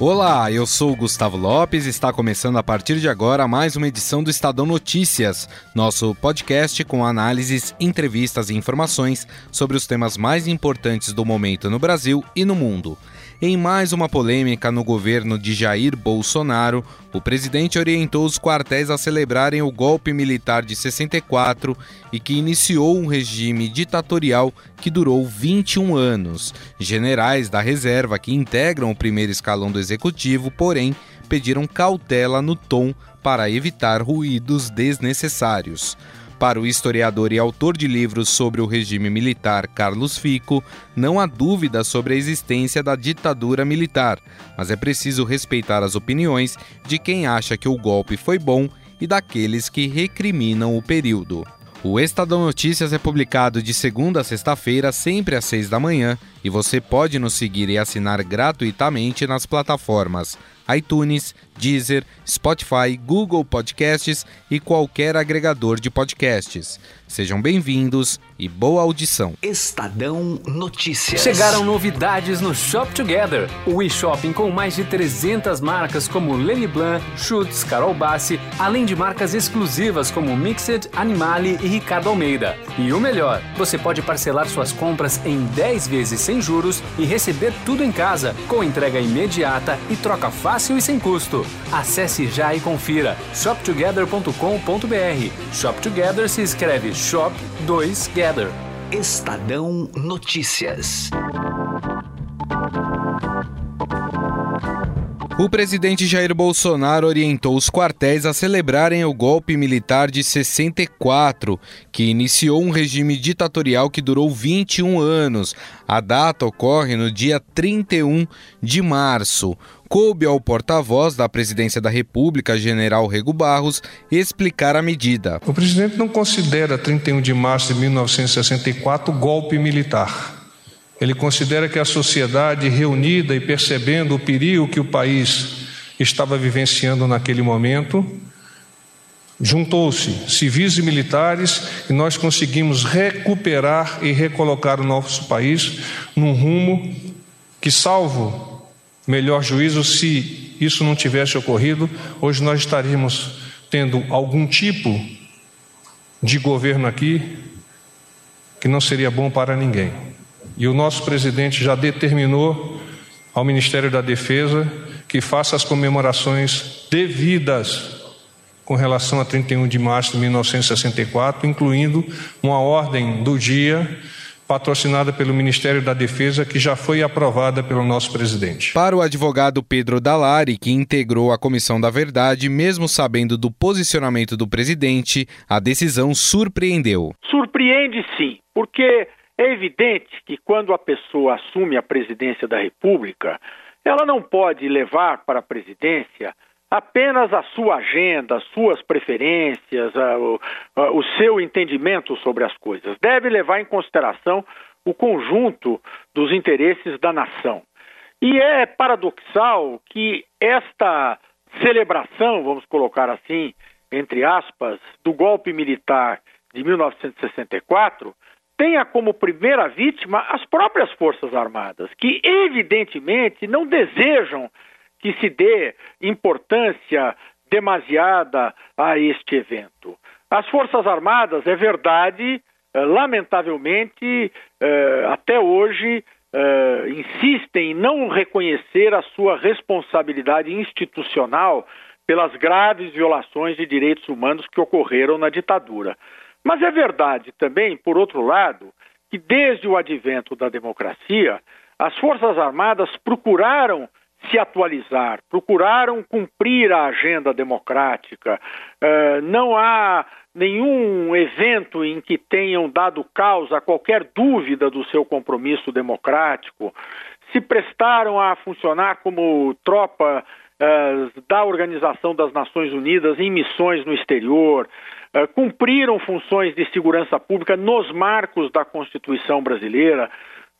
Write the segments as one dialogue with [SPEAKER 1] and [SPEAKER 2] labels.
[SPEAKER 1] Olá, eu sou Gustavo Lopes e está começando a partir de agora mais uma edição do Estadão Notícias, nosso podcast com análises, entrevistas e informações sobre os temas mais importantes do momento no Brasil e no mundo. Em mais uma polêmica no governo de Jair Bolsonaro, o presidente orientou os quartéis a celebrarem o golpe militar de 64 e que iniciou um regime ditatorial que durou 21 anos. Generais da reserva que integram o primeiro escalão do executivo, porém, pediram cautela no tom para evitar ruídos desnecessários. Para o historiador e autor de livros sobre o regime militar Carlos Fico, não há dúvida sobre a existência da ditadura militar, mas é preciso respeitar as opiniões de quem acha que o golpe foi bom e daqueles que recriminam o período. O Estadão Notícias é publicado de segunda a sexta-feira, sempre às seis da manhã, e você pode nos seguir e assinar gratuitamente nas plataformas iTunes, Deezer, Spotify, Google Podcasts e qualquer agregador de podcasts. Sejam bem-vindos e boa audição.
[SPEAKER 2] Estadão Notícias.
[SPEAKER 3] Chegaram novidades no Shop Together, o e-shopping com mais de 300 marcas como Lenny Blanc, Schutz, Carol Bassi, além de marcas exclusivas como Mixed, Animale e Ricardo Almeida. E o melhor, você pode parcelar suas compras em 10 vezes sem juros e receber tudo em casa, com entrega imediata e troca fácil e sem custo. Acesse já e confira shoptogether.com.br. Shop Together se escreve Shop 2 Gather.
[SPEAKER 2] Estadão Notícias.
[SPEAKER 1] O presidente Jair Bolsonaro orientou os quartéis a celebrarem o golpe militar de 64, que iniciou um regime ditatorial que durou 21 anos. A data ocorre no dia 31 de março. Coube ao porta-voz da Presidência da República, General Rego Barros, explicar a medida.
[SPEAKER 4] O presidente não considera 31 de março de 1964 golpe militar. Ele considera que a sociedade reunida e percebendo o perigo que o país estava vivenciando naquele momento, juntou-se civis e militares e nós conseguimos recuperar e recolocar o nosso país num rumo que, salvo melhor juízo, se isso não tivesse ocorrido, hoje nós estaríamos tendo algum tipo de governo aqui que não seria bom para ninguém. E o nosso presidente já determinou ao Ministério da Defesa que faça as comemorações devidas com relação a 31 de março de 1964, incluindo uma ordem do dia patrocinada pelo Ministério da Defesa, que já foi aprovada pelo nosso presidente.
[SPEAKER 1] Para o advogado Pedro Dalari, que integrou a Comissão da Verdade, mesmo sabendo do posicionamento do presidente, a decisão surpreendeu.
[SPEAKER 5] Surpreende sim, porque é evidente que quando a pessoa assume a presidência da República, ela não pode levar para a presidência apenas a sua agenda, as suas preferências, a, a, o seu entendimento sobre as coisas. Deve levar em consideração o conjunto dos interesses da nação. E é paradoxal que esta celebração, vamos colocar assim, entre aspas, do golpe militar de 1964 tenha como primeira vítima as próprias Forças Armadas, que evidentemente não desejam que se dê importância demasiada a este evento. As Forças Armadas, é verdade, eh, lamentavelmente, eh, até hoje, eh, insistem em não reconhecer a sua responsabilidade institucional pelas graves violações de direitos humanos que ocorreram na ditadura. Mas é verdade também, por outro lado, que desde o advento da democracia, as Forças Armadas procuraram se atualizar, procuraram cumprir a agenda democrática. Uh, não há nenhum evento em que tenham dado causa a qualquer dúvida do seu compromisso democrático. Se prestaram a funcionar como tropa uh, da Organização das Nações Unidas em missões no exterior, cumpriram funções de segurança pública nos marcos da Constituição brasileira,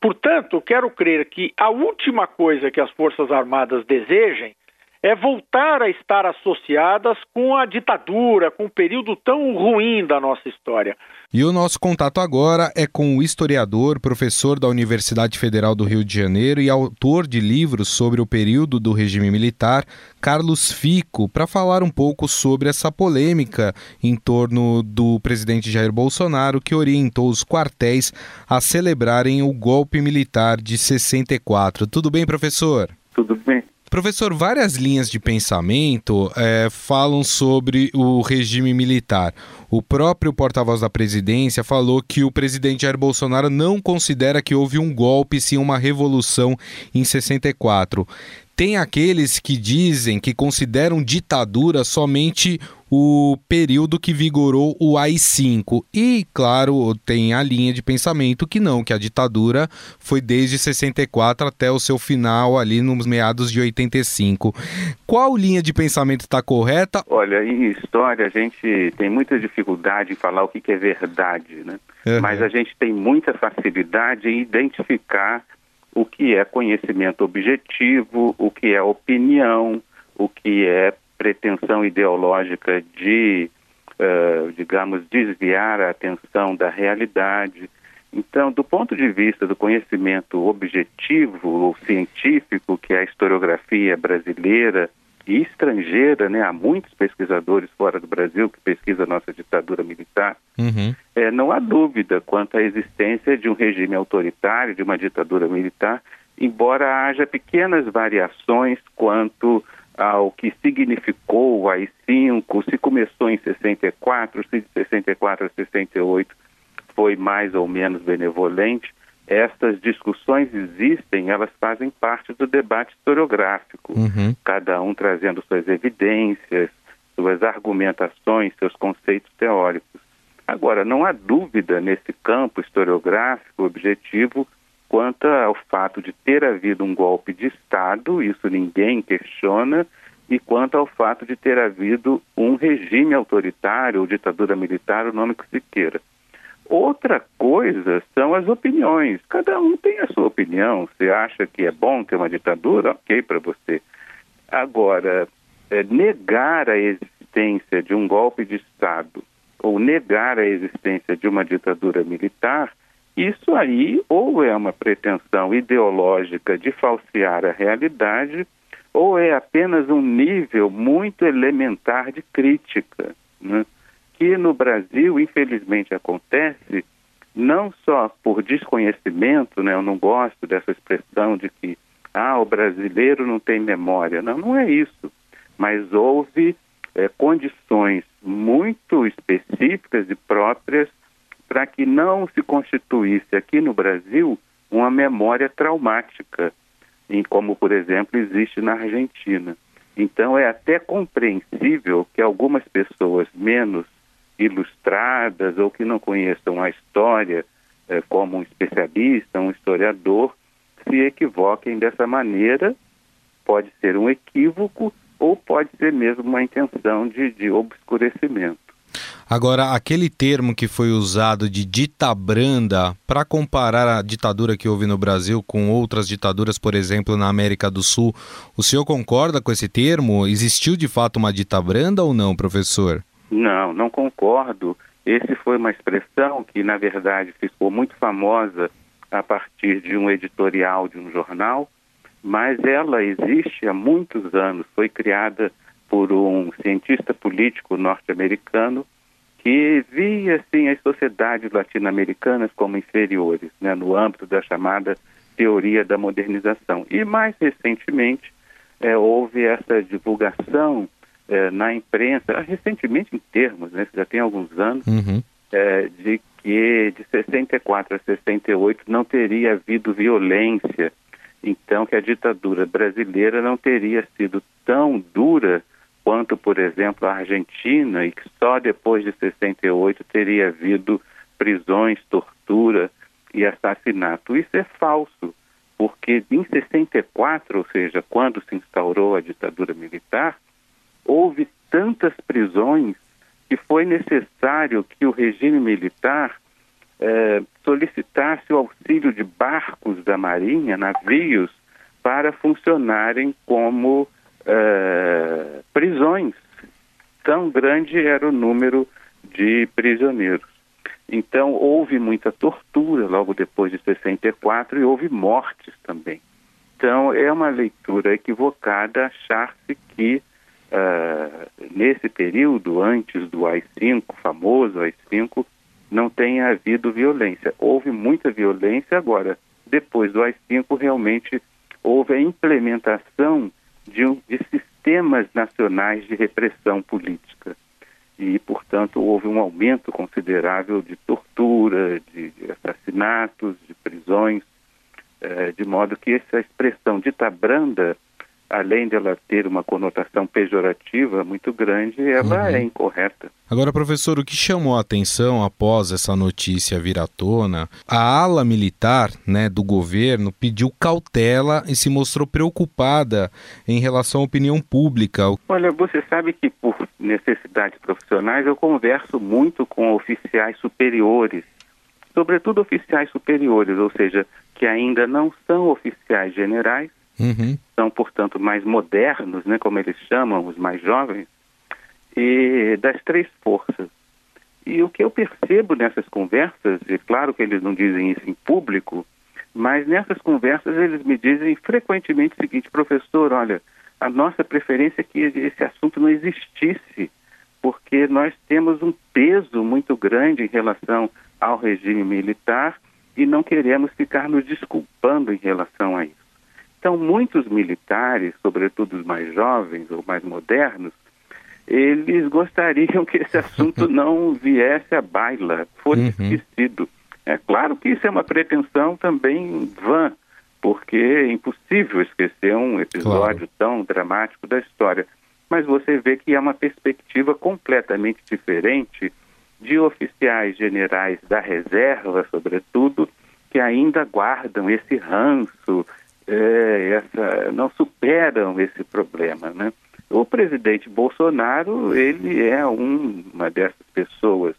[SPEAKER 5] Portanto, quero crer que a última coisa que as Forças Armadas desejem é voltar a estar associadas com a ditadura, com um período tão ruim da nossa história.
[SPEAKER 1] E o nosso contato agora é com o historiador, professor da Universidade Federal do Rio de Janeiro e autor de livros sobre o período do regime militar, Carlos Fico, para falar um pouco sobre essa polêmica em torno do presidente Jair Bolsonaro, que orientou os quartéis a celebrarem o golpe militar de 64. Tudo bem, professor?
[SPEAKER 6] Tudo bem.
[SPEAKER 1] Professor, várias linhas de pensamento é, falam sobre o regime militar. O próprio porta-voz da presidência falou que o presidente Jair Bolsonaro não considera que houve um golpe, sim uma revolução em 64. Tem aqueles que dizem que consideram ditadura somente o período que vigorou o AI-5. E, claro, tem a linha de pensamento que não, que a ditadura foi desde 64 até o seu final ali nos meados de 85. Qual linha de pensamento está correta?
[SPEAKER 6] Olha, em história a gente tem muita dificuldade em falar o que é verdade, né? Uhum. Mas a gente tem muita facilidade em identificar o que é conhecimento objetivo, o que é opinião, o que é pretensão ideológica de, uh, digamos, desviar a atenção da realidade. Então, do ponto de vista do conhecimento objetivo ou científico, que é a historiografia brasileira, e estrangeira, né? Há muitos pesquisadores fora do Brasil que pesquisam a nossa ditadura militar. Uhum. É, não há dúvida quanto à existência de um regime autoritário, de uma ditadura militar, embora haja pequenas variações quanto ao que significou o AI-5, se começou em 64, se de 64 a 68 foi mais ou menos benevolente estas discussões existem, elas fazem parte do debate historiográfico, uhum. cada um trazendo suas evidências, suas argumentações, seus conceitos teóricos. Agora, não há dúvida nesse campo historiográfico objetivo quanto ao fato de ter havido um golpe de Estado, isso ninguém questiona, e quanto ao fato de ter havido um regime autoritário ou ditadura militar, o nome que se queira. Outra coisa são as opiniões. Cada um tem a sua opinião. Você acha que é bom ter uma ditadura? Ok para você. Agora, é, negar a existência de um golpe de Estado ou negar a existência de uma ditadura militar, isso aí ou é uma pretensão ideológica de falsear a realidade, ou é apenas um nível muito elementar de crítica. Né? que no Brasil, infelizmente, acontece não só por desconhecimento, né? Eu não gosto dessa expressão de que ah, o brasileiro não tem memória. Não, não é isso. Mas houve é, condições muito específicas e próprias para que não se constituísse aqui no Brasil uma memória traumática, como, por exemplo, existe na Argentina. Então, é até compreensível que algumas pessoas menos ilustradas ou que não conheçam a história eh, como um especialista, um historiador, se equivoquem dessa maneira. Pode ser um equívoco ou pode ser mesmo uma intenção de, de obscurecimento.
[SPEAKER 1] Agora, aquele termo que foi usado de ditabranda para comparar a ditadura que houve no Brasil com outras ditaduras, por exemplo, na América do Sul, o senhor concorda com esse termo? Existiu de fato uma ditabranda ou não, professor?
[SPEAKER 6] Não, não concordo. Esse foi uma expressão que, na verdade, ficou muito famosa a partir de um editorial de um jornal, mas ela existe há muitos anos. Foi criada por um cientista político norte-americano que via assim as sociedades latino-americanas como inferiores, né, no âmbito da chamada teoria da modernização. E mais recentemente é, houve essa divulgação é, na imprensa, recentemente em termos, né, já tem alguns anos, uhum. é, de que de 64 a 68 não teria havido violência, então que a ditadura brasileira não teria sido tão dura quanto, por exemplo, a Argentina, e que só depois de 68 teria havido prisões, tortura e assassinato. Isso é falso, porque em 64, ou seja, quando se instaurou a ditadura militar, houve tantas prisões que foi necessário que o regime militar é, solicitasse o auxílio de barcos da Marinha, navios, para funcionarem como é, prisões. Tão grande era o número de prisioneiros. Então, houve muita tortura logo depois de 64 e houve mortes também. Então, é uma leitura equivocada achar-se que uh, nesse período, antes do AI-5, famoso AI-5, não tenha havido violência. Houve muita violência agora. Depois do AI-5, realmente houve a implementação de, um, de sistemas nacionais de repressão política. E, portanto, houve um aumento considerável de tortura, de, assassinatos, de prisões, eh, de modo que essa expressão dita branda além dela ter uma conotação pejorativa muito grande, ela uhum. é incorreta.
[SPEAKER 1] Agora, professor, o que chamou a atenção após essa notícia vir à tona, a ala militar né, do governo pediu cautela e se mostrou preocupada em relação à opinião pública.
[SPEAKER 6] Olha, você sabe que por necessidades profissionais eu converso muito com oficiais superiores, sobretudo oficiais superiores, ou seja, que ainda não são oficiais generais, Uhum. São, portanto, mais modernos, né, como eles chamam, os mais jovens, e das três forças. E o que eu percebo nessas conversas, e claro que eles não dizem isso em público, mas nessas conversas eles me dizem frequentemente o seguinte, professor, olha, a nossa preferência é que esse assunto não existisse, porque nós temos um peso muito grande em relação ao regime militar e não queremos ficar nos desculpando em relação a isso. Então, muitos militares, sobretudo os mais jovens ou mais modernos, eles gostariam que esse assunto não viesse à baila, fosse uhum. esquecido. É claro que isso é uma pretensão também vã, porque é impossível esquecer um episódio claro. tão dramático da história. Mas você vê que é uma perspectiva completamente diferente de oficiais generais da reserva, sobretudo, que ainda guardam esse ranço, é, essa, não superam esse problema, né? O presidente Bolsonaro, ele é um, uma dessas pessoas,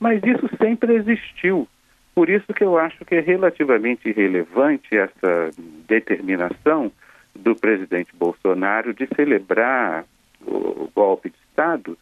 [SPEAKER 6] mas isso sempre existiu. Por isso que eu acho que é relativamente irrelevante essa determinação do presidente Bolsonaro de celebrar o golpe de Estado,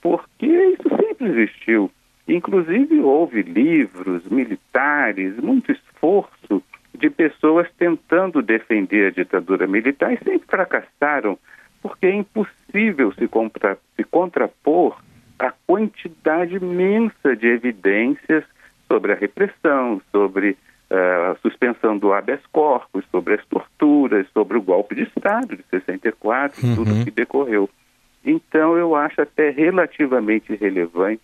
[SPEAKER 6] porque isso sempre existiu. Inclusive houve livros militares, muito esforço de pessoas tentando defender a ditadura militar e sempre fracassaram, porque é impossível se, contra, se contrapor a quantidade imensa de evidências sobre a repressão, sobre uh, a suspensão do habeas corpus, sobre as torturas, sobre o golpe de Estado de 64, uhum. tudo que decorreu. Então, eu acho até relativamente relevante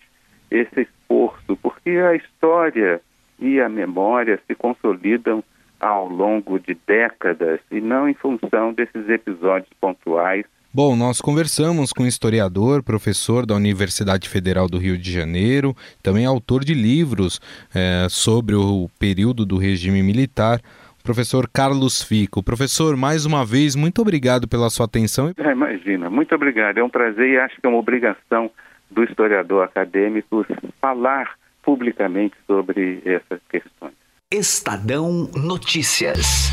[SPEAKER 6] esse esforço, porque a história e a memória se consolidam ao longo de décadas e não em função desses episódios pontuais.
[SPEAKER 1] Bom, nós conversamos com um historiador, professor da Universidade Federal do Rio de Janeiro, também autor de livros é, sobre o período do regime militar, professor Carlos Fico. Professor, mais uma vez, muito obrigado pela sua atenção.
[SPEAKER 6] É, imagina, muito obrigado. É um prazer e acho que é uma obrigação do historiador acadêmico falar publicamente sobre essas questões.
[SPEAKER 2] Estadão Notícias.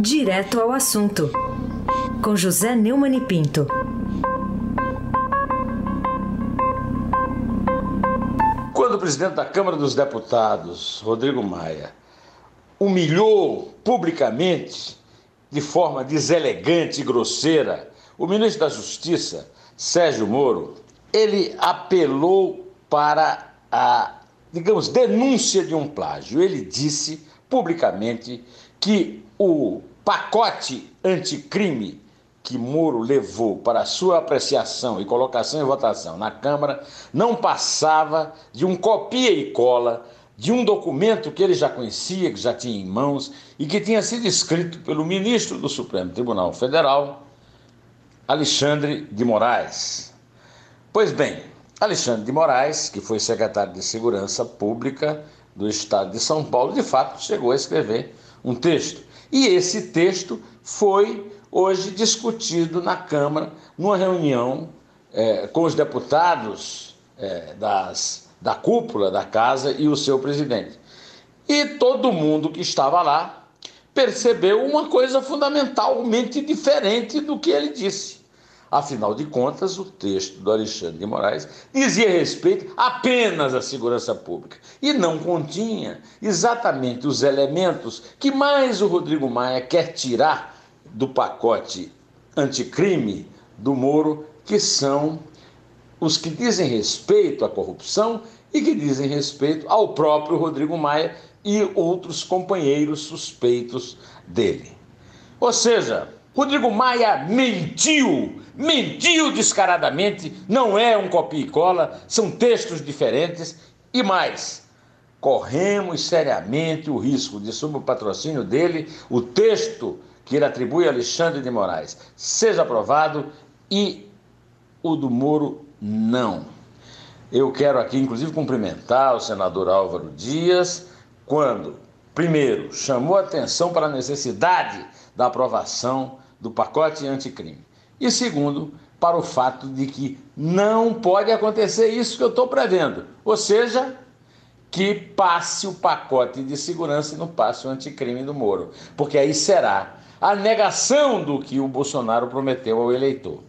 [SPEAKER 7] Direto ao assunto. Com José Neumann e Pinto.
[SPEAKER 8] Quando o presidente da Câmara dos Deputados, Rodrigo Maia, humilhou publicamente, de forma deselegante e grosseira, o ministro da Justiça, Sérgio Moro, ele apelou para a digamos, denúncia de um plágio. Ele disse publicamente que o pacote anticrime que Moro levou para sua apreciação e colocação em votação na Câmara não passava de um copia e cola de um documento que ele já conhecia, que já tinha em mãos e que tinha sido escrito pelo ministro do Supremo Tribunal Federal, Alexandre de Moraes. Pois bem, Alexandre de Moraes, que foi secretário de Segurança Pública do Estado de São Paulo, de fato chegou a escrever um texto. E esse texto foi hoje discutido na Câmara, numa reunião é, com os deputados é, das da cúpula da casa e o seu presidente. E todo mundo que estava lá percebeu uma coisa fundamentalmente diferente do que ele disse. Afinal de contas, o texto do Alexandre de Moraes dizia respeito apenas à segurança pública e não continha exatamente os elementos que mais o Rodrigo Maia quer tirar do pacote anticrime do Moro, que são os que dizem respeito à corrupção e que dizem respeito ao próprio Rodrigo Maia e outros companheiros suspeitos dele. Ou seja, Rodrigo Maia mentiu, mentiu descaradamente, não é um copia e cola, são textos diferentes e mais. Corremos seriamente o risco de, sob o patrocínio dele, o texto que ele atribui a Alexandre de Moraes seja aprovado e o do Moro não. Eu quero aqui, inclusive, cumprimentar o senador Álvaro Dias, quando, primeiro, chamou atenção para a necessidade da aprovação do pacote anticrime, e segundo, para o fato de que não pode acontecer isso que eu estou prevendo, ou seja, que passe o pacote de segurança e não passe o anticrime do Moro, porque aí será a negação do que o Bolsonaro prometeu ao eleitor.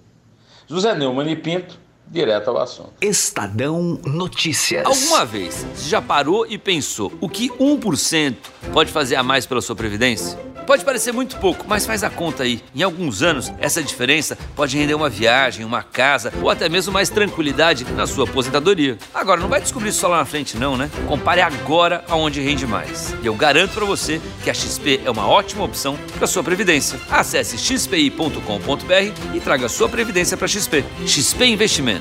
[SPEAKER 8] José Neumann e Pinto, direto ao assunto.
[SPEAKER 2] Estadão Notícias.
[SPEAKER 9] Alguma vez você já parou e pensou o que 1% pode fazer a mais pela sua previdência? Pode parecer muito pouco, mas faz a conta aí. Em alguns anos, essa diferença pode render uma viagem, uma casa ou até mesmo mais tranquilidade na sua aposentadoria. Agora, não vai descobrir isso só lá na frente, não, né? Compare agora aonde rende mais. E eu garanto para você que a XP é uma ótima opção para sua previdência. Acesse xpi.com.br e traga sua previdência para XP. XP Investimentos,